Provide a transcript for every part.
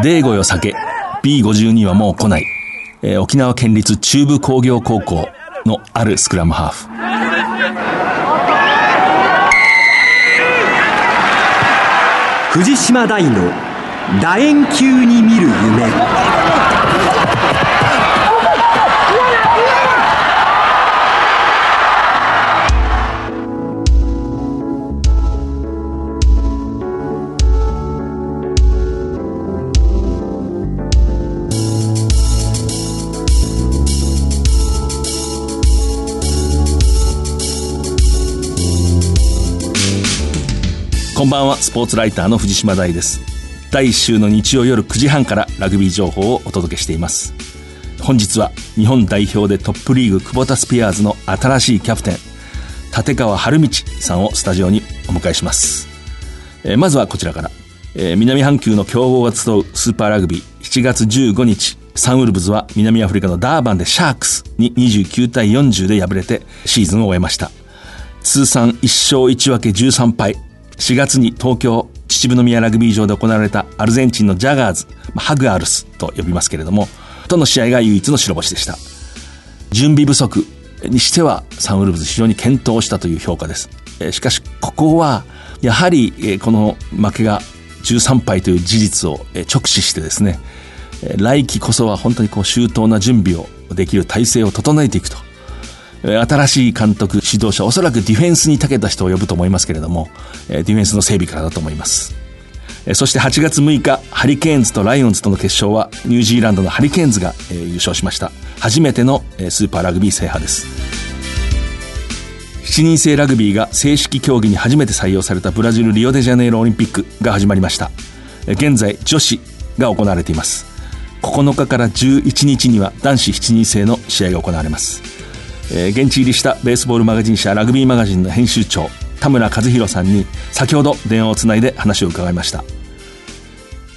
デーゴよ酒 B52 はもう来ない、えー、沖縄県立中部工業高校のあるスクラムハーフ。藤島大の楕円球に見る夢。こんばんは。スポーツライターの藤島大です。第1週の日曜夜9時半からラグビー情報をお届けしています。本日は日本代表でトップリーグ久保田スピアーズの新しいキャプテン立川春道さんをスタジオにお迎えします、えー、まずはこちらから、えー、南半球の強豪が集うスーパーラグビー7月15日サンウルブズは南アフリカのダーバンでシャークスに29対40で敗れてシーズンを終えました。通算1勝1分け13敗。4月に東京秩父宮ラグビー場で行われたアルゼンチンのジャガーズ、ハグアルスと呼びますけれども、との試合が唯一の白星でした。準備不足にしてはサンウルブズ非常に健闘したという評価です。しかし、ここは、やはり、この負けが13敗という事実を直視してですね、来季こそは本当にこう周到な準備をできる体制を整えていくと新しい監督、指導者、おそらくディフェンスに長けた人を呼ぶと思いますけれども、ディフェンスの整備からだと思います。そして8月6日、ハリケーンズとライオンズとの決勝は、ニュージーランドのハリケーンズが優勝しました。初めてのスーパーラグビー制覇です。7人制ラグビーが正式競技に初めて採用されたブラジル・リオデジャネイロオリンピックが始まりました。現在、女子が行われています。9日から11日には男子7人制の試合が行われます。えー、現地入りしたベースボールマガジン社ラグビーマガジンの編集長田村和弘さんに先ほど電話をつないで話を伺いました、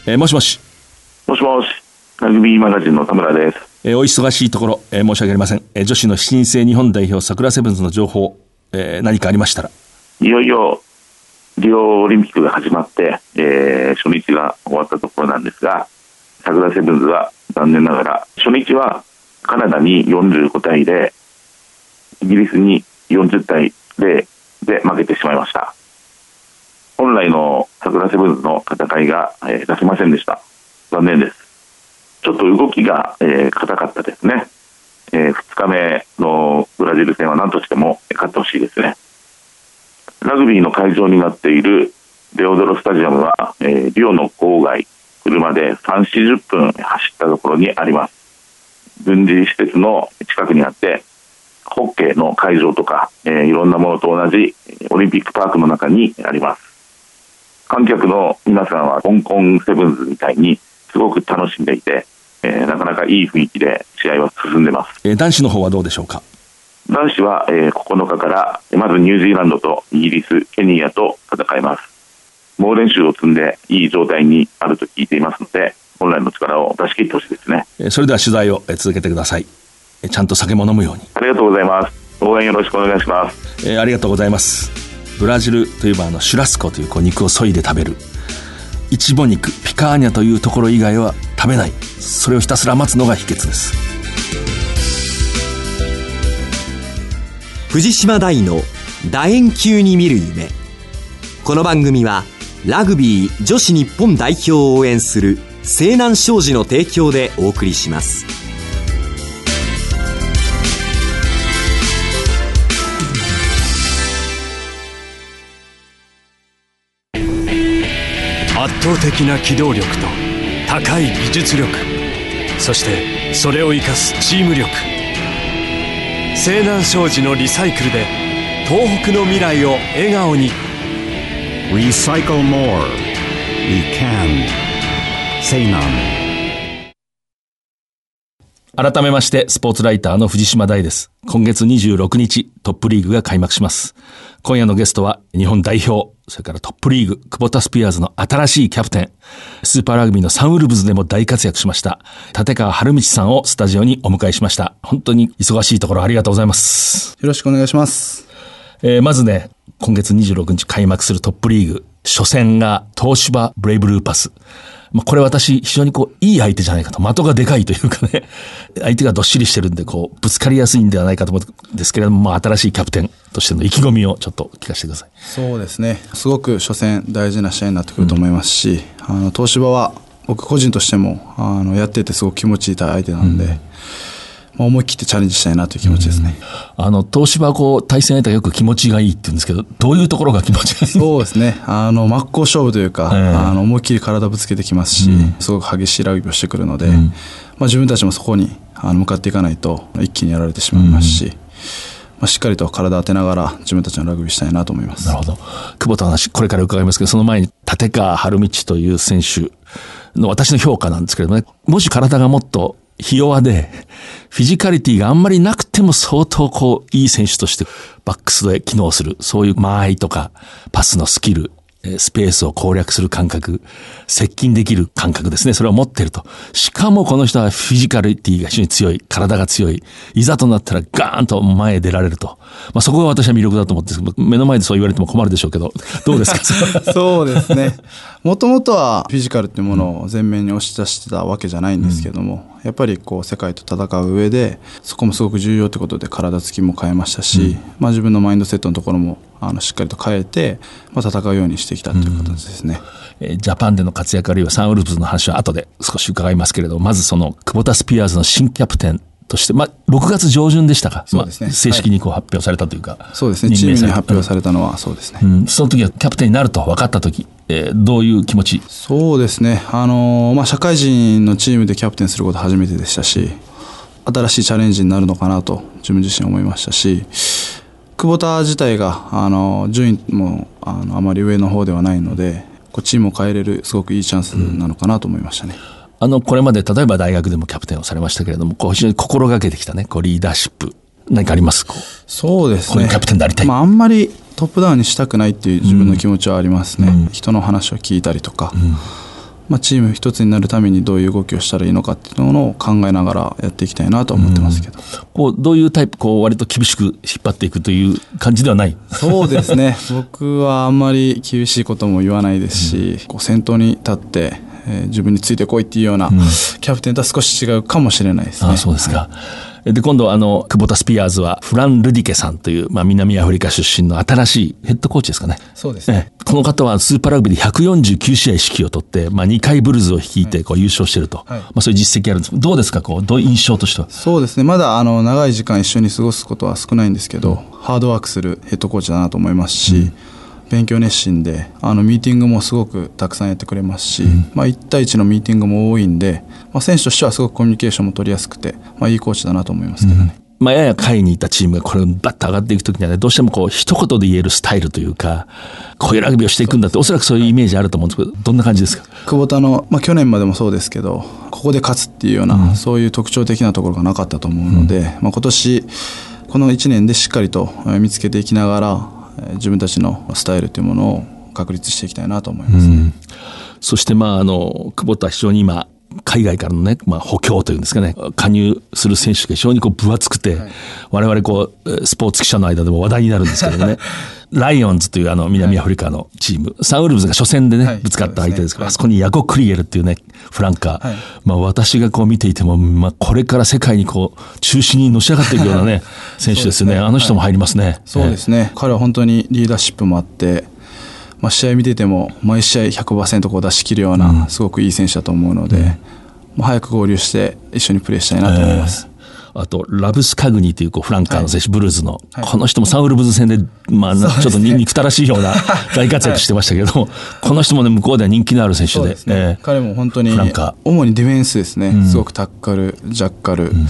えー、もしもし。もしもし。ラグビーマガジンの田村です、えー、お忙しいところ、えー、申し訳ありません、えー、女子の7人制日本代表桜セブンズの情報、えー、何かありましたら。いよいよリオオリンピックが始まって、えー、初日が終わったところなんですが桜セブンズは残念ながら初日はカナダに45対でイギリスに40対0で負けてしまいました。本来の桜セブンズの戦いが、えー、出せませんでした。残念です。ちょっと動きが、えー、硬かったですね、えー、2日目のブラジル戦は何としても勝ってほしいですね。ラグビーの会場になっているデオドロスタジアムは、えー、リオの郊外車で3、40分走ったところにあります。軍事施設の近くにあって会場とか、えー、いろんなものと同じオリンピックパークの中にあります。観客の皆さんは香港セブンズみたいにすごく楽しんでいて、えー、なかなかいい雰囲気で試合は進んでます、えー、男子の方はどうでしょうか？男子は、えー、9日からまずニュージーランドとイギリスケニアと戦います。猛練習を積んでいい状態にあると聞いていますので本来の力を出し切ってほしいですね。それでは取材を続けてください。ちゃんと酒も飲むように。ありがとうございます応援よろしくお願いします、えー、ありがとうございます。ブラジルといえばあのシュラスコというこう肉を削いで食べる。イチボ肉ピカーニャというところ以外は食べない。それをひたすら待つのが秘訣です。藤島大の楕円球に見る夢。この番組はラグビー女子日本代表を応援する西南商事の提供でお送りします。倒的な機動力と高い技術力そしてそれを生かすチーム力西南商事のリサイクルで東北の未来を笑顔に「Recycle More We Can」西南改めまして、スポーツライターの藤島大です。今月26日、トップリーグが開幕します。今夜のゲストは、日本代表、それからトップリーグ、久保田スピアーズの新しいキャプテン、スーパーラグビーのサンウルブズでも大活躍しました、立川春道さんをスタジオにお迎えしました。本当に忙しいところありがとうございます。よろしくお願いします。えー、まずね、今月26日開幕するトップリーグ、初戦が東芝ブレイブルーパス。まあ、これ私、非常にこう、いい相手じゃないかと、的がでかいというかね、相手がどっしりしてるんで、こう、ぶつかりやすいんではないかと思うんですけれども、まあ、新しいキャプテンとしての意気込みをちょっと聞かせてください。そうですね。すごく初戦大事な試合になってくると思いますし、うん、あの、東芝は僕個人としても、あの、やっててすごく気持ちいい相手なんで、うんまあ、思い切ってチャレンジしたいなという気持ちですね。うん、あの、東芝はこう、対戦相手がよく気持ちがいいって言うんですけど、どういうところが気持ちがいい？そうですね。あの、真っ向勝負というか、えー、あの、思いっきり体ぶつけてきますし、うん、すごく激しいラグビーをしてくるので、うん、まあ、自分たちもそこにあの向かっていかないと、一気にやられてしまいますし、まあ、しっかりと体当てながら自分たちのラグビーしたいなと思います。なるほど。久保田の話、これから伺いますけど、その前に立川春道という選手の私の評価なんですけれどもね、もし体がもっとひ弱で、フィジカリティがあんまりなくても相当こう、いい選手としてバックスで機能する、そういう間合いとか、パスのスキル、スペースを攻略する感覚、接近できる感覚ですね。それを持ってると。しかもこの人はフィジカリティが非常に強い、体が強い。いざとなったらガーンと前へ出られると。まあそこが私は魅力だと思って目の前でそう言われても困るでしょうけど、どうですか？そうですね。もともとはフィジカルっていうものを前面に押し出してたわけじゃないんですけども、うん、やっぱりこう世界と戦う上で、そこもすごく重要ってことで体つきも変えましたし、うん、まあ自分のマインドセットのところもあのしっかりと変えて、まあ、戦うようにしてきたという形ですね。うん、えジャパンでの活躍あるいはサンウルブズの話は後で少し伺いますけれどまずその久保田スピアーズの新キャプテンとして、まあ、6月上旬でしたか、そうですね、まあ、正式にこう発表されたというか、はい、そうですね、チームに発表されたのはそうですね、うん、その時はキャプテンになると分かった時、えー、どういう気持ち？そうですね、あのー、まあ、社会人のチームでキャプテンすること初めてでしたし、新しいチャレンジになるのかなと自分自身思いましたし、久保田自体があの順位もあのあまり上の方ではないのでこうチームを変えれるすごくいいチャンスなのかなと思いましたね。あの、これまで例えば大学でもキャプテンをされましたけれども、こう非常に心がけてきたね、こうリーダーシップ、何かあります？そうですね。キャプテンでありたい。まあ、あんまりトップダウンにしたくないっていう自分の気持ちはありますね。うん、人の話を聞いたりとか、うん。まあ、チーム一つになるためにどういう動きをしたらいいのかっていうのを考えながらやっていきたいなと思ってますけど、うん、こうどういうタイプこう割と厳しく引っ張っていくという感じではない？そうですね。僕はあんまり厳しいことも言わないですし、うん、こう先頭に立ってえー、自分についてこいっていうような、キャプテンとは少し違うかもしれないですね。あそうですか。はいで、今度あの、久保田スピアーズは、フラン・ルディケさんという、まあ、南アフリカ出身の新しいヘッドコーチですかね。そうですね。この方はスーパーラグビーで149試合指揮を取って、まあ、2回ブルズを率いて、こう、優勝してると。はい、まあ、そういう実績あるんですどうですか、こう、どう印象としては？そうですね。まだ、あの、長い時間一緒に過ごすことは少ないんですけど、うん、ハードワークするヘッドコーチだなと思いますし、うん勉強熱心であのミーティングもすごくたくさんやってくれますし、うん、まあ、1対1のミーティングも多いんで、まあ、選手としてはすごくコミュニケーションも取りやすくて、まあ、いいコーチだなと思いますけどね。うん、まあ、やや下位にいたチームがこれバッと上がっていくときにはね、どうしてもこう一言で言えるスタイルというか、こういうラグビーをしていくんだって、おそらくそういうイメージあると思うんですけど、どんな感じですか？久保田の、まあ、去年までもそうですけど、ここで勝つっていうような、うん、そういう特徴的なところがなかったと思うので、まあ、今年、この1年でしっかりと見つけていきながら、自分たちのスタイルというものを確立していきたいなと思います、ね。うん、そしてまああの久保田非常に今海外からのね、まあ、補強というんですかね、加入する選手が非常にこう分厚くて、はい、我々こう、スポーツ記者の間でも話題になるんですけどね、ライオンズというあの南アフリカのチーム、はい、サンウルブズが初戦でね、はい、ぶつかった相手ですから、ね、あそこにヤコ・クリエルっていうね、フランカー、はい、まあ私がこう見ていても、まあこれから世界にこう、中心にのし上がっていくようなね、選手ですよね。ねあの人も入りますね。そうですね。彼は本当にリーダーシップもあって、まあ、試合見てても毎試合100%こう出し切るようなすごくいい選手だと思うので、うん、もう早く合流して一緒にプレーしたいなと思います。えー、あと、ラブスカグニというこうフランカーの選手、はい、ブルーズの、はい、この人もサウルブズ戦で、まあ、ちょっと憎たらしいような 大活躍してましたけど、はい、この人もね、向こうでは人気のある選手で。でね。えー、彼も本当に、主にディフェンスですね、うん、すごくタッカル、ジャッカル、うん、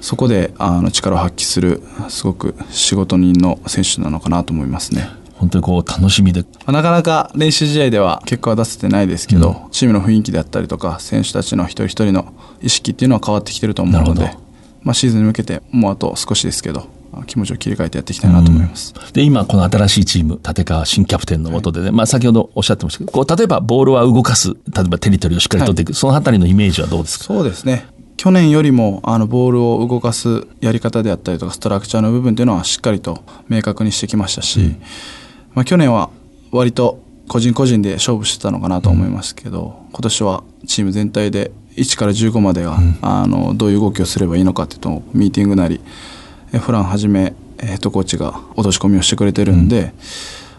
そこであの力を発揮する、すごく仕事人の選手なのかなと思いますね。本当にこう楽しみで。なかなか練習試合では結果は出せてないですけど、うん、チームの雰囲気であったりとか選手たちの一人一人の意識っていうのは変わってきてると思うので、まあ、シーズンに向けてもうあと少しですけど気持ちを切り替えてやっていきたいなと思います。うん、で、今、この新しいチーム、立川新キャプテンのもとでね、はい、まあ先ほどおっしゃってましたけど、こう、例えばボールは動かす、例えばテリトリーをしっかり取っていく、はい、そのあたりのイメージはどうですか？そうですね。去年よりもあのボールを動かすやり方であったりとか、ストラクチャーの部分というのはしっかりと明確にしてきましたし、うんまあ、去年は割と個人個人で勝負してたのかなと思いますけど、今年はチーム全体で1から15までが、あのどういう動きをすればいいのかっていうのをミーティングなりえフランはじめえヘッドコーチが落とし込みをしてくれてるんで、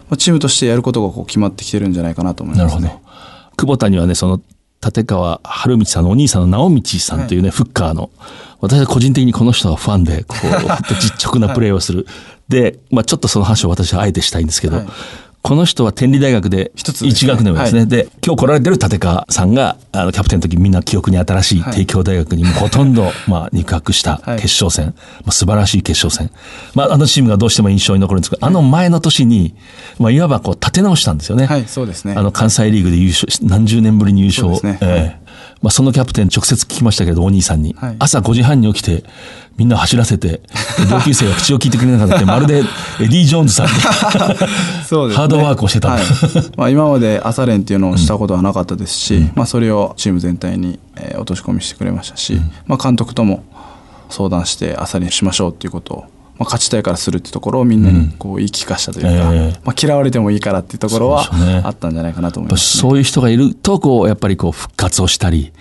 まあ、チームとしてやることがこう決まってきてるんじゃないかなと思いなるほどますね。。久保田にはね、その、立川春道さんのお兄さんの直道さんというね、フッカーの、私は個人的にこの人がファンで、こう、実直なプレーをする。で、まあちょっとその話を私はあえてしたいんですけど、はいこの人は天理大学で一つですね1学年目ですね。はいで、今日来られてる立川さんが、あの、キャプテンの時みんな記憶に新しいはい帝京大学にもほとんど、まあ肉薄したはい決勝戦、まあ素晴らしい決勝戦。まああのチームがどうしても印象に残るんですけど、あの前の年に、まあいわばこう立て直したんですよね。はい、そうですね。あの関西リーグで優勝し、何十年ぶりに優勝。そうですねええまあ、そのキャプテン直接聞きましたけど、お兄さんに。はい。朝5時半に起きて、みんな走らせて、同級生が口を聞いてくれなかった。って、まるでエディ・ジョーンズさん そうですね。ハードワークをしてた。はい。まあ、今まで朝練っていうのをしたことはなかったですし、まあ、それをチーム全体にえー落とし込みしてくれましたし、まあ、監督とも相談して朝練しましょうっていうことを、まあ、勝ちたいからするってところをみんなにこう言い聞かしたというか、ええまあ、嫌われてもいいからっていうところはあったんじゃないかなと思います、ね。そういう人がいると、こう、やっぱりこう、復活をしたり、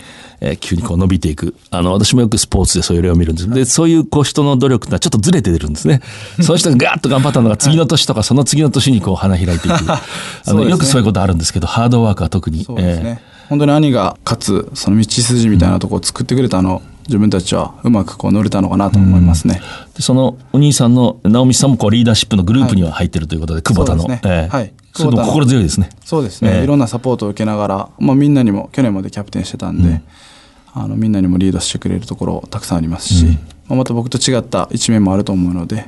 えー急にこう伸びていく。あの、私もよくスポーツでそういう例を見るんです。で、そういうこう人の努力ってのはちょっとずれて出るんですね。その人がガーッと頑張ったのが次の年とか、その次の年にこう花開いていく。あの、よくそういうことあるんですけど、ハードワークは特に。そうですね、え本当に兄が勝つその道筋みたいなところを作ってくれたのを自分たちはうまくこう乗れたのかなと思いますね。ーでそのお兄さんの直美さんもこうリーダーシップのグループには入ってるということで、久保田の。そうですねえ。えはいそれでも心強いですね。そうですね、ええ。いろんなサポートを受けながら、まあ、みんなにも去年までキャプテンしてたんで、あのみんなにもリードしてくれるところたくさんありますし、まあ、また僕と違った一面もあると思うので、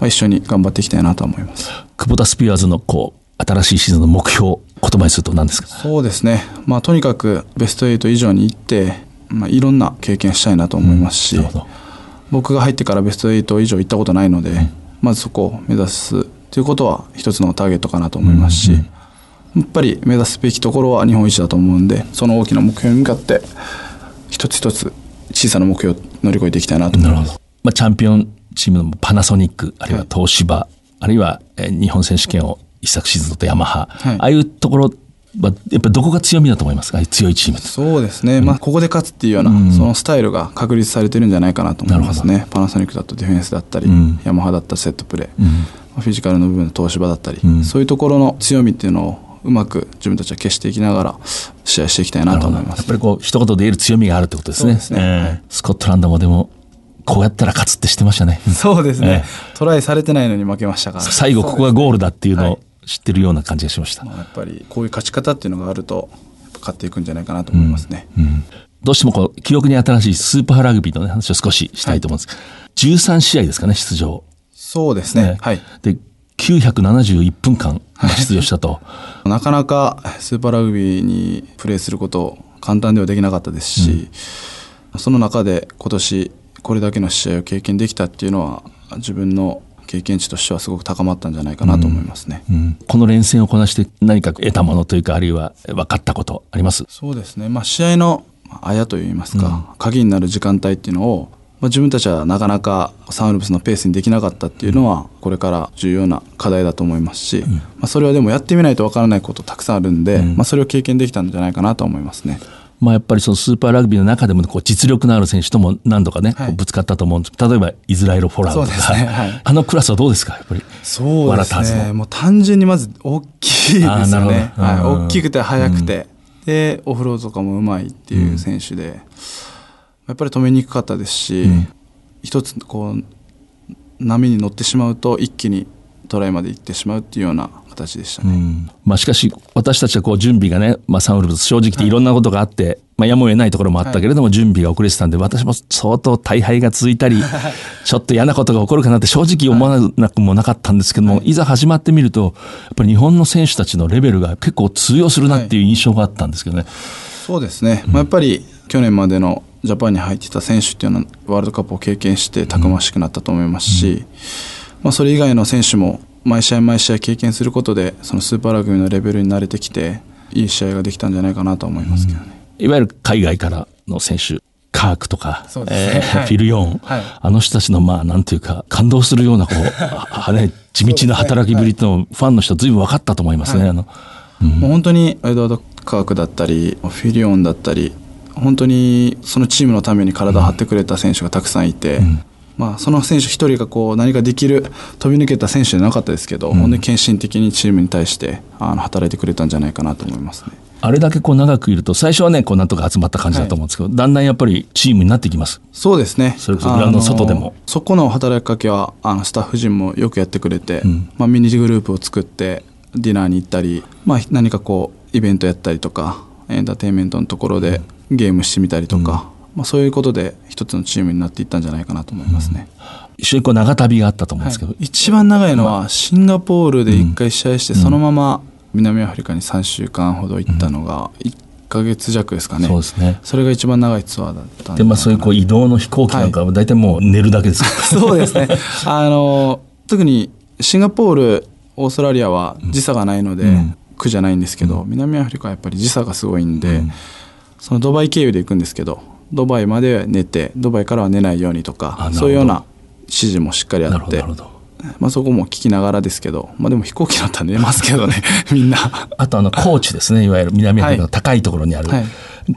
まあ、一緒に頑張っていきたいなと思います。久保田スピアーズのこう、新しいシーズンの目標、言葉にすると何ですか？そうですね、まあ、とにかくベスト8以上に行って、まあ、いろんな経験したいなと思いますし、なるほど。僕が入ってからベスト8以上行ったことないので、まずそこを目指すということは一つのターゲットかなと思いますし、やっぱり目指すべきところは日本一だと思うんでその大きな目標に向かって一つ一つ小さな目標を乗り越えていきたいなと。思います。まあ、チャンピオンチームのパナソニック、あるいは東芝、あるいはえー日本選手権を一昨シーズンとヤマハ、はい。ああいうところは、やっぱりどこが強みだと思いますか？強いチーム。そうですね、まあ、ここで勝つっていうような、そのスタイルが確立されてるんじゃないかなと思いますね。パナソニックだとディフェンスだったり、ん。ヤマハだったらセットプレー、まあフィジカルの部分の東芝だったり、ん。そういうところの強みっていうのをうまく自分たちは消していきながら試合していきたいなと思います。やっぱ。りこう、一言で言える強みがあるってことですね。すね。えーはい。スコットランドもでも、こうやったら勝つって知ってましたね。そうですね、えトライされてないのに負けましたから。最後ここがゴールだっていうのはを知ってるような感じがしました。まあやっぱりこういう勝ち方っていうのがあると、やっぱ勝っていくんじゃないかなと思いますね。どうしてもこう、記憶に新しいスーパーラグビーの、ね、話を少ししたいと思うんです。13試合ですかね、出場。そうですね。ねはい。で、971分間まあ出場したと。なかなかスーパーラグビーにプレーすること簡単ではできなかったですし、その中で今年これだけの試合を経験できたっていうのは自分の経験値としてはすごく高まったんじゃないかなと思いますね。うんこの連戦をこなして何か得たものというか、あるいは分かったことあります？そうですね、まあ、試合のあやといいますか、鍵になる時間帯っていうのを、まあ、自分たちはなかなかサンウルブスのペースにできなかったっていうのはこれから重要な課題だと思いますし、まあ、それはでもやってみないとわからないことたくさんあるんで、まあ、それを経験できたんじゃないかなと思いますね。まあやっぱりそのスーパーラグビーの中でもこう実力のある選手とも何度かね、はい。ぶつかったと思うんです。例えばイスラエル・フォラウドとか、ね。はい。あのクラスはどうですか？やっぱり。そうですね。もう単純にまず大きいですよね。はい、うん。大きくて速くて、で、オフロードとかもうまいっていう選手で、やっぱり止めにくかったですし、一つこう、波に乗ってしまうと一気にトライまで行ってしまうっていうような形でしたね。まあしかし私たちはこう準備がね、まあサンウルブス正直い。ろんなことがあって、まあやむを得ないところもあったけれども準備が遅れてたんで、私も相当大敗が続いたり、ちょっと嫌なことが起こるかなって正直思わなくもなかったんですけども、い。ざ始まってみると、やっぱり日本の選手たちのレベルが結構通用するなっていう印象があったんですけどね。そうですね、まあ、やっぱり去年までのジャパンに入ってた選手っていうのはワールドカップを経験してたくましくなったと思いますし、まあ、それ以外の選手も毎試合毎試合経験することでそのスーパーラグビーのレベルに慣れてきていい試合ができたんじゃないかなと思いますけどね。いわゆる海外からの選手、カークとか、ね。えーはい。フィル・ヨーン、はい。あの人たちの、まあ、なんていうか、感動するような、こう、ね、地道な働きぶりと、ファンの人ずいぶん分かったと思いますね。あの、もう本当にエドワード・カークだったりフィリオンだったり本当にそのチームのために体を張ってくれた選手がたくさんいて、まあ、その選手一人がこう何かできる飛び抜けた選手じゃなかったですけど、本当に献身的にチームに対してあの働いてくれたんじゃないかなと思いますね。あれだけこう長くいると、最初はね、こうなんとか集まった感じだと思うんですけど、だんだんやっぱりチームになってきます。そうですね。それこそグラウンドの外でもそこの働きかけはあのスタッフ陣もよくやってくれて、まあ、ミニグループを作ってディナーに行ったり、まあ、何かこうイベントやったりとかエンターテインメントのところでゲームしてみたりとか、まあ、そういうことで一つのチームになっていったんじゃないかなと思いますね。一緒にこう長旅があったと思うんですけど、一番長いのはシンガポールで1回試合してそのまま南アフリカに3週間ほど行ったのが1ヶ月弱ですかね、そうですね。それが一番長いツアーだったんで、まあそういうこう移動の飛行機なんかは大体もう寝るだけです。から。そうですね。あの特にシンガポールオーストラリアは時差がないので、苦じゃないんですけど、南アフリカはやっぱり時差がすごいんで、そのドバイ経由で行くんですけどドバイまで寝てドバイからは寝ないようにとかそういうような指示もしっかりあって。まあ、そこも聞きながらですけど、まあ、でも飛行機だったら寝ますけどね みんな。あとあの、高知ですね。いわゆる南アフリカの高いところにある。はい。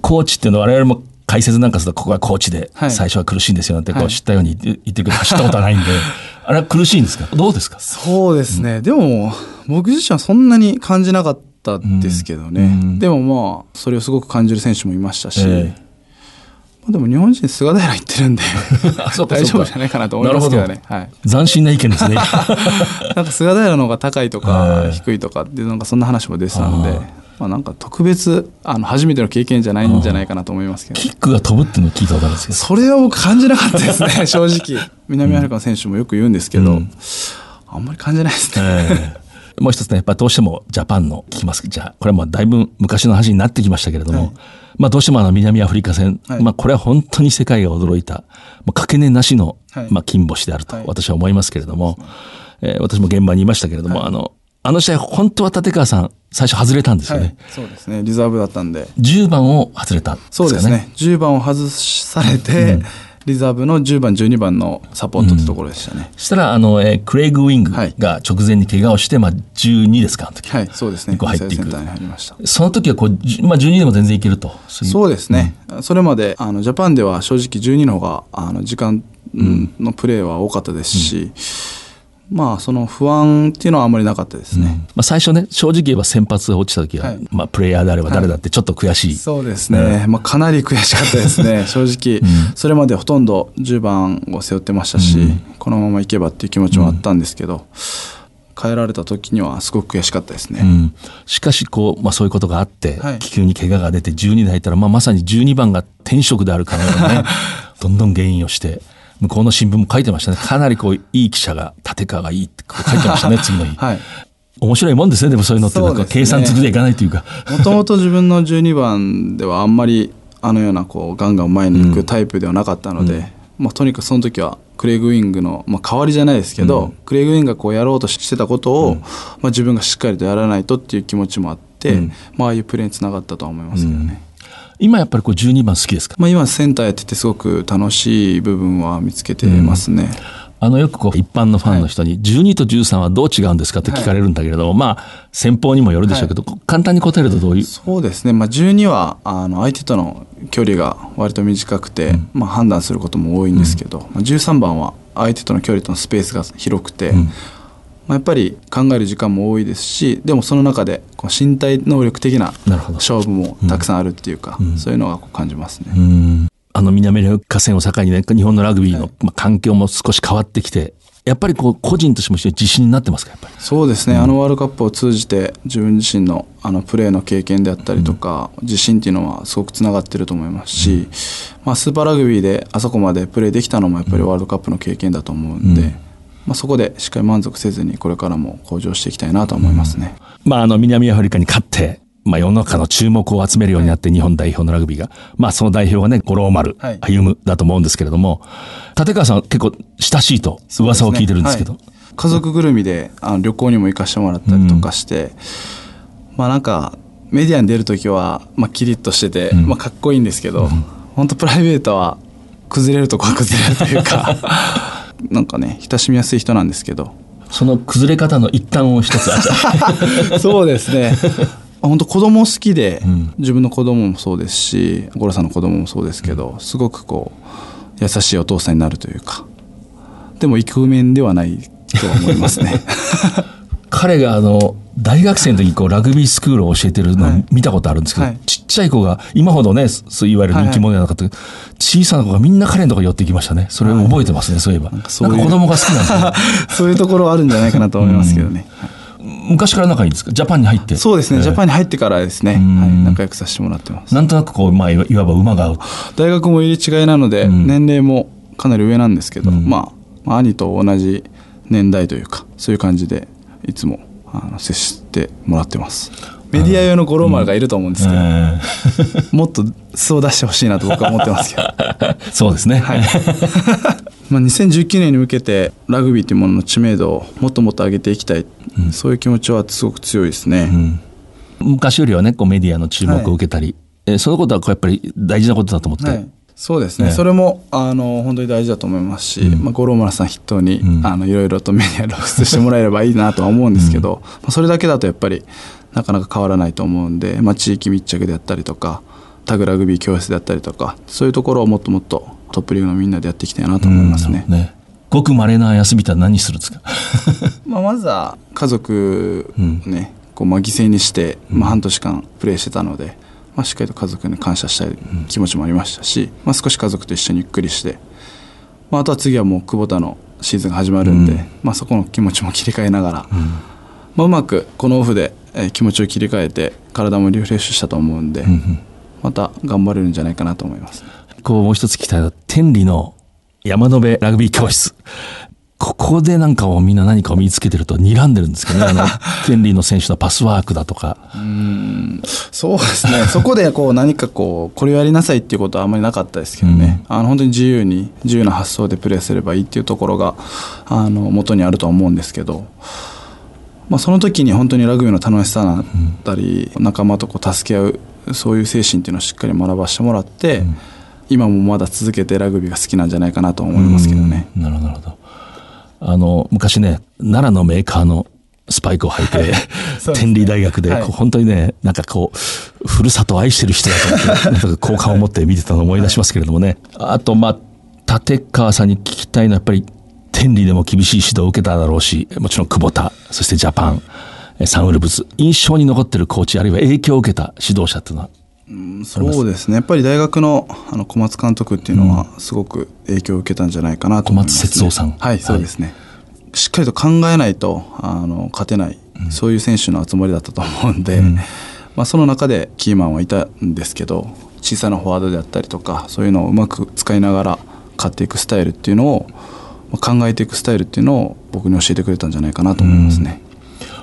高知っていうのは我々も解説なんかすると、ここが高知ではい。最初は苦しいんですよなんてこうはい。知ったように言って言ってくる走ったことはないんで、あれは苦しいんですか？どうですか？そうですね、でも僕自身はそんなに感じなかったですけどね、うん。でもまあそれをすごく感じる選手もいましたし、ええまあ、でも日本人菅平行ってるんで 大丈夫じゃないかなと思いますけどね。はい、斬新な意見ですね。なんか菅平の方が高いとかはい。低いとかっていうなんかそんな話も出てたのでまあ、なんか特別あの初めての経験じゃないんじゃないかなと思いますけど。キックが飛ぶっていうのを聞いたことあるんですけど。それは僕感じなかったですね 正直。南アフリカの選手もよく言うんですけど、うん。あんまり感じないですね、ええ。もう一つね、やっぱどうしてもジャパンの聞きます。じゃあ、これはもうだいぶ昔の話になってきましたけれども、はいまあどうしてもあの南アフリカ戦、はい。まあこれは本当に世界が驚いた、もうかけねなしの、はい。まあ金星であるとはい。私は思いますけれども、えー私も現場にいましたけれども、あの、あの試合本当は立川さん最初外れたんですよはい。ね。そうですね。リザーブだったんで。10番を外れたんですかね。そうですね。10番を外されて、リザーブの10番12番のサポートってところでしたね、そしたら、あの、えークレイグ・ウィングはい。が直前に怪我をして、まあ12ですか、あの時。はいそうですね。入っていく。その時はこう、じまあ12でも全然いけると。そうですね、それまであのジャパンでは正直12の方があの時間うんのプレーは多かったですし、まあその不安っていうのはあんまりなかったですね、まあ、最初ね、正直言えば先発が落ちた時は、はい。まあ、プレイヤーであれば誰だってちょっと悔しい。そうですね、まあ、かなり悔しかったですね 正直、それまでほとんど10番を背負ってましたし、このままいけばっていう気持ちもあったんですけど、変えられた時にはすごく悔しかったですね、うん。しかしこう、まあ、そういうことがあって、はい。気球に怪我が出て12で入ったら、まあ、まさに12番が天職であるかのようなね どんどん原因をして向こうの新聞も書いてましたね。かなりこういい記者が立川がいいって書いてましたね 次の日、はい面白いもんですねでもそういうのって。なんか計算つくでいかないというか。もともと自分の12番ではあんまりあのようなこうガンガン前に行くタイプではなかったので、まあ、とにかくその時はクレイグ・ウィングの、まあ、代わりじゃないですけど、クレイグ・ウィングがこうやろうとしてたことを、まあ、自分がしっかりとやらないとっていう気持ちもあって、まあ、ああいうプレーにつながったとは思いますけどね。今やっぱりこう12番好きですか？まあ、今センターやっててすごく楽しい部分は見つけてますね。あのよくこう一般のファンの人に12と13はどう違うんですか？って聞かれるんだけれども、まあ先方にもよるでしょうけど、簡単に答えるとどういう？そうですね、まあ、12はあの相手との距離が割と短くて、まあ、判断することも多いんですけど、まあ、13番は相手との距離とのスペースが広くて、まあ、やっぱり考える時間も多いですしでもその中でこう身体能力的な勝負もたくさんあるっていうか、そういうのがこう感じますね。うん。あの南アフリカ戦を境にね、日本のラグビーの、まあ、環境も少し変わってきて、やっぱりこう個人としても自信になってますか、やっぱり？そうですね、あのワールドカップを通じて自分自身のあのプレーの経験であったりとか、自信っていうのはすごくつながってると思いますし、まあ、スーパーラグビーであそこまでプレーできたのもやっぱりワールドカップの経験だと思うんで、まあ、そこでしっかり満足せずにこれからも向上していきたいなと思いますね。まあ、あの南アフリカに勝って、まあ、世の中の注目を集めるようになって日本代表のラグビーが、まあ、その代表がね、五郎丸、はい。歩むだと思うんですけれども、立川さんは結構親しいと噂を聞いてるんですけど、はい。家族ぐるみであの旅行にも行かしてもらったりとかして、まあなんかメディアに出る時は、まあ、キリッとしてて、まあ、かっこいいんですけど、本当プライベートは崩れるとこは崩れるというか なんかね親しみやすい人なんですけど。その崩れ方の一端を一つ、そうですね。本当子供好きで、ん。自分の子供もそうですし五郎さんの子供もそうですけど、すごくこう優しいお父さんになるというか。でもイクメンではないとは思いますね。彼があの大学生の時こうラグビースクールを教えてるの見たことあるんですけど、はい。ちっちゃい子が今ほどねそういわゆる人気者じゃなかったけど、小さな子がみんな彼のところ寄ってきましたね。それを覚えてますね、そういえば。なんかそういう子供が好きなんで。す ねそういうところはあるんじゃないかなと思いますけどね、昔から仲いいんですか？ジャパンに入って。そうですね、ええ。ジャパンに入ってからですね、ん。はい、仲良くさせてもらってます。なんとなくこう、まあ、いわば馬が合う。大学も入れ違いなので、ん。年齢もかなり上なんですけど、ん。まあ、まあ兄と同じ年代というかそういう感じでいつもあの接してもらってます。メディア用の五郎丸がいると思うんですけど、え もっと素を出してほしいなと僕は思ってますけど。え そうですね、はい。まあ2019年に向けてラグビーというものの知名度をもっともっと上げていきたい、そういう気持ちはすごく強いですね、昔よりはねこうメディアの注目を受けたり、えーそのことはこうやっぱり大事なことだと思って、はい、そうですね、ね。それもあの本当に大事だと思いますし、まあ、五郎丸さん筆頭に、ん。あのいろいろとメディア露出してもらえればいいなとは思うんですけど、まあ、それだけだとやっぱりなかなか変わらないと思うんで、まあ、地域密着であったりとかタグラグビー教室であったりとかそういうところをもっともっとトップリーグのみんなでやっていきたいなと思いますね。ね。ごく稀な休みって何するんですか？まあ、まずは家族ね、こうまあ犠牲にして、まあ、半年間プレーしてたので、まあ、しっかりと家族に感謝したい気持ちもありましたし、まあ、少し家族と一緒にゆっくりして、まあ、あとは次はもう久保田のシーズンが始まるんで、うん。まあ、そこの気持ちも切り替えながら、まあ、うまくこのオフでえー気持ちを切り替えて体もリフレッシュしたと思うんで、また頑張れるんじゃないかなと思います。こうもう一つ聞きたいのは天理の山野辺ラグビー教室ここでなんかをみんな何かを身につけてると睨んでるんですけどね。あの 天理の選手のパスワークだとか。そうですね。そこでこう何かこうこれをやりなさいっていうことはあんまりなかったですけどね、あの本当に自由に自由な発想でプレーすればいいっていうところがあの元にあるとは思うんですけど、まあ、その時に本当にラグビーの楽しさだったり、仲間とこう助け合うそういう精神っていうのをしっかり学ばせてもらって、今もまだ続けてラグビーが好きなんじゃないかなと思いますけどね。なるほどあの昔ね奈良のメーカーのスパイクを履いて、天理大学で、本当にね、なんかこう、ふるさとを愛してる人だと思って、なんか好感を持って見てたのを思い出しますけれどもね。あと、まあ、立川さんに聞きたいのは、やっぱり、天理でも厳しい指導を受けただろうし、もちろん久保田、そしてジャパン、えサンウルブズ、印象に残ってるコーチ、あるいは影響を受けた指導者っていうのは、そうですね。やっぱり大学のあの小松監督っていうのはすごく影響を受けたんじゃないかなと思います、ね、小松節夫さん。はいそうですね、しっかりと考えないとあの勝てない、そういう選手の集まりだったと思うんで、まあ、その中でキーマンはいたんですけど小さなフォワードであったりとかそういうのをうまく使いながら勝っていくスタイルっていうのをまあ考えていくスタイルっていうのを僕に教えてくれたんじゃないかなと思いますね。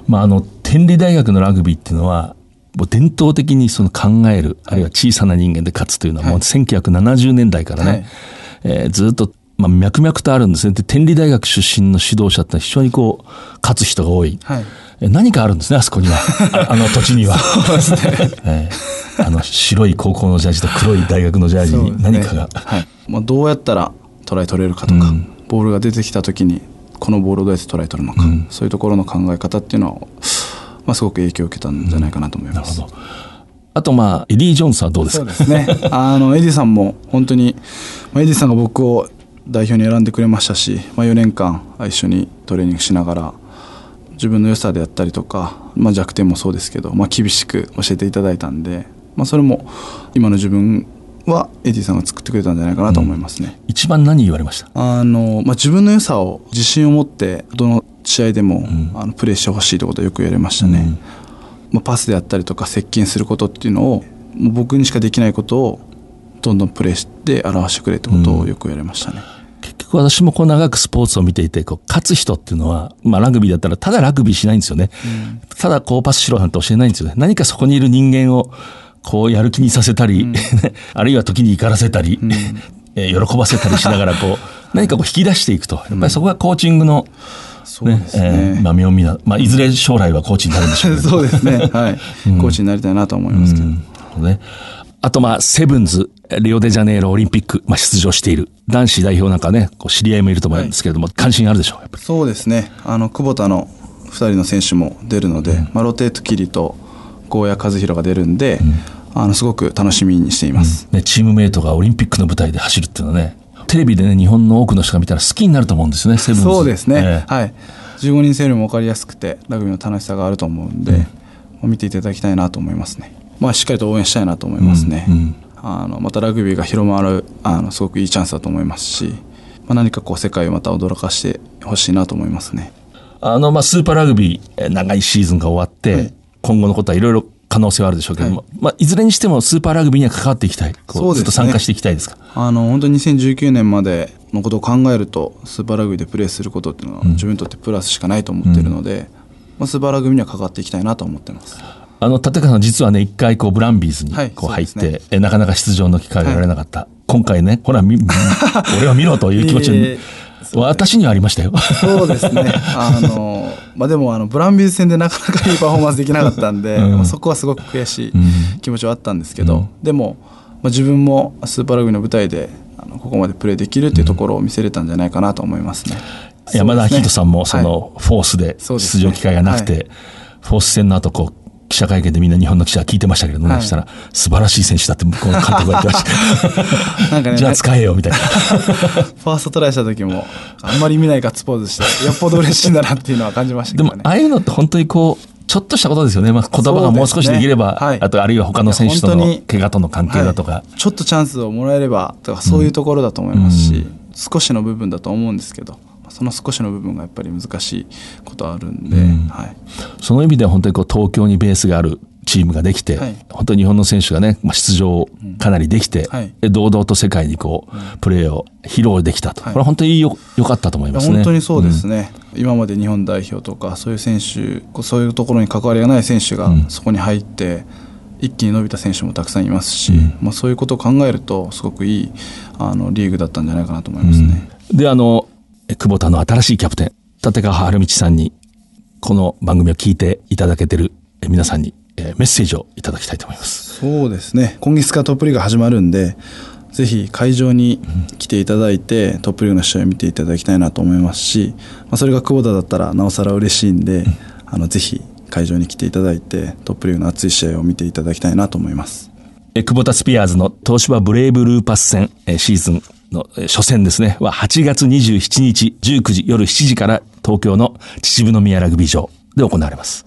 まあ、あの、天理大学のラグビーっていうのは、もう伝統的にその考える、あるいは小さな人間で勝つというのは、もう1970年代からね、はいえーずっと、まあ、脈々とあるんですね。で、天理大学出身の指導者って非常にこう、勝つ人が多い。はいえー何かあるんですね、あそこには。ああの土地には。えーあの、白い高校のジャージと黒い大学のジャージに何かが。はいまあ、どうやったらトライ取れるかとか、ボールが出てきた時にこのボールをどうやってトライ取るのか、そういうところの考え方っていうのは、まあ、すごく影響を受けたんじゃないかなと思います。あと、まあ、エディ・ジョーンズはどうですか？そうですね。あのエディさんも本当に、まあ、エディさんが僕を代表に選んでくれましたし、まあ、4年間一緒にトレーニングしながら自分の良さであったりとか、まあ、弱点もそうですけど、まあ、厳しく教えていただいたんで、まあ、それも今の自分はエディさんが作ってくれたんじゃないかなと思いますね。一番何言われました？あのまあ、自分の良さを自信を持ってどの試合でも、あのプレーしてほしいということをよく言われましたね、まあ、パスであったりとか接近することっていうのをもう僕にしかできないことをどんどんプレーして表してくれってことをよく言われましたね、結局私もこう長くスポーツを見ていて、こう勝つ人っていうのは、まあラグビーだったらただラグビーしないんですよね。ただこうパスしろなんて教えないんですよね。何かそこにいる人間をこうやる気にさせたり、あるいは時に怒らせたり、えー喜ばせたりしながらこう、何かこう引き出していくと。やっぱりそこがコーチングの、そうですね。えーまあ妙味な、まあいずれ将来はコーチになるんでしょうけど。そうですね。はい、コーチになりたいなと思いますけど、ね。あとまあ、セブンズ、リオデジャネイロオリンピック、まあ出場している。男子代表なんかね、こう知り合いもいると思うんですけれども、関心あるでしょう、やっぱり。そうですね。あの久保田の2人の選手も出るので、まあ、ロテートキリとゴーヤ和弘が出るんで、あのすごく楽しみにしています、ね、チームメイトがオリンピックの舞台で走るっていうのはね、テレビでね、日本の多くの人が見たら好きになると思うんですよね、セブンズ。そうですね、ええ。はい。15人制よりも分かりやすくてラグビーの楽しさがあると思うんで、まあ見ていただきたいなと思いますね。まあしっかりと応援したいなと思いますね、うん。うんあのまたラグビーが広まるあのすごくいいチャンスだと思いますし、まあ、何かこう世界をまた驚かしてほしいなと思いますね。あの、まあ、スーパーラグビー長いシーズンが終わって、はい。今後のことはいろいろ可能性はあるでしょうけども、いまあ、いずれにしてもスーパーラグビーには関わっていきたい。こそうずっと参加していきたいですか？あの本当に2019年までのことを考えるとスーパーラグビーでプレーすることっていうのは自分にとってプラスしかないと思ってるので、まあ、スーパーラグビーには関わっていきたいなと思ってますあの、立川さん実はね、一回こう、ブランビーズにはいこう入って、そうですえなかなか出場の機会が得られなかった。今回ね、ほら、み俺は見ろという気持ちにいえいえ、私にはありましたよ。そうですね。あの、まあ、でも、あの、ブランビーズ戦でなかなかいいパフォーマンスできなかったんで、そこはすごく悔しい気持ちはあったんですけど、でも、まあ、自分もスーパーラグビーの舞台で、あのここまでプレーできるっていうところを見せれたんじゃないかなと思いますね。山田明人さんもそはい。のフォースで出場機会がなくて、はフォース戦の後こう記者会見でみんな日本の記者が聞いてましたけれどもね、はいそしたら素晴らしい選手だって向こうの監督が言ってました。なんかね じゃあ使えよみたいな。ファーストトライした時も、あんまり見ないガッツポーズして、よっぽど嬉しいんだなっていうのは感じましたけどね。でもああいうのって本当にこうちょっとしたことですよね。まあ、言葉がもう少しできれば、ねはいあとあるいは他の選手との怪我との関係だとか、はいちょっとチャンスをもらえればとかそういうところだと思いますし、少しの部分だと思うんですけどその少しの部分がやっぱり難しいことはあるんで、はい、その意味では本当にこう東京にベースがあるチームができて、はい。本当に日本の選手がね、まあ、出場かなりできて、はい。で堂々と世界にこう、プレーを披露できたと、はい。これは本当によ良かったと思いますね。本当にそうですね、今まで日本代表とかそういう選手こうそういうところに関わりがない選手がそこに入って、一気に伸びた選手もたくさんいますし、まあ、そういうことを考えるとすごくいいあのリーグだったんじゃないかなと思いますね。で、あの、え久保田の新しいキャプテン、立川春道さんに、この番組を聞いていただけてるえ皆さんにえメッセージをいただきたいと思います。そうですね。今月からトップリーグ始まるんでぜひ会場に来ていただいてトップリーグの試合を見ていただきたいなと思いますし、まあ、それが久保田だったらなおさら嬉しいんで、あのぜひ会場に来ていただいてトップリーグの熱い試合を見ていただきたいなと思います。え久保田スピアーズの東芝ブレイブルーパス戦えシーズンのえ初戦ですね、は8月27日19時夜7時から東京の秩父宮ラグビー場で行われます。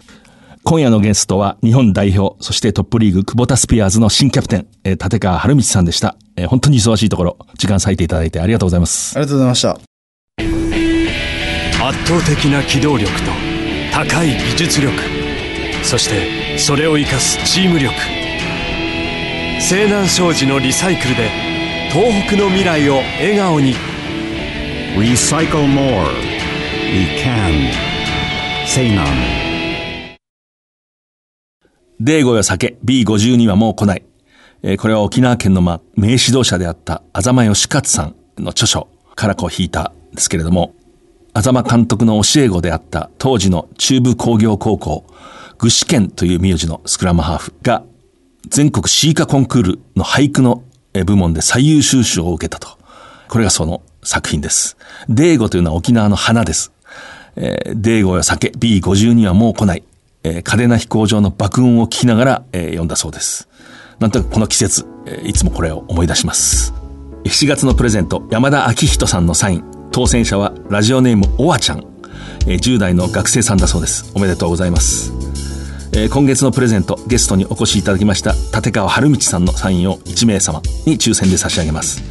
今夜のゲストは日本代表、そしてトップリーグ久保田スピアーズの新キャプテン、え立川春道さんでした。え本当に忙しいところ、時間割いていただいてありがとうございます。ありがとうございました圧倒的な機動力と高い技術力そしてそれを生かすチーム力西南商事のリサイクルで東北の未来を笑顔に Recycle more. We can. Say none. デーゴよ酒 B52 はもう来ない。えーこれは沖縄県の、まあ、名指導者であった安間義勝さんの著書からこう引いたんですけれども、安間監督の教え子であった当時の中部工業高校、具志堅という名字のスクラムハーフが全国シーカコンクールの俳句のえー部門で最優秀賞を受けたと。これがその作品です。デーゴというのは沖縄の花です。えーデーゴや酒 B52 はもう来ない。えー、嘉手納飛行場の爆音を聞きながら、えー読んだそうです。なんとなくこの季節、えーいつもこれを思い出します。7月のプレゼント、山田明人さんのサイン。当選者はラジオネームおわちゃん。えー10代の学生さんだそうです。おめでとうございます。えー今月のプレゼント、ゲストにお越しいただきました立川春道さんのサインを1名様に抽選で差し上げます。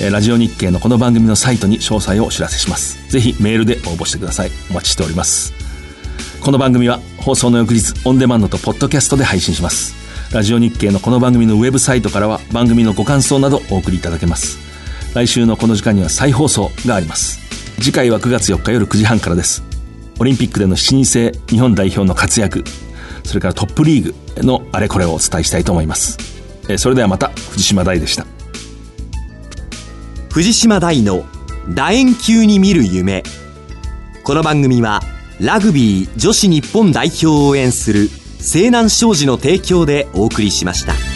えーラジオ日経のこの番組のサイトに詳細をお知らせします。ぜひメールで応募してください。お待ちしております。この番組は放送の翌日オンデマンドとポッドキャストで配信します。ラジオ日経のこの番組のウェブサイトからは番組のご感想などお送りいただけます。来週のこの時間には再放送があります。次回は9月4日夜9時半からです。オリンピックでの7人制日本代表の活躍、それからトップリーグのあれこれをお伝えしたいと思います。えそれではまた藤島大でした。藤島大の楕円球に見る夢この番組はラグビー女子日本代表を応援する西南商事の提供でお送りしました。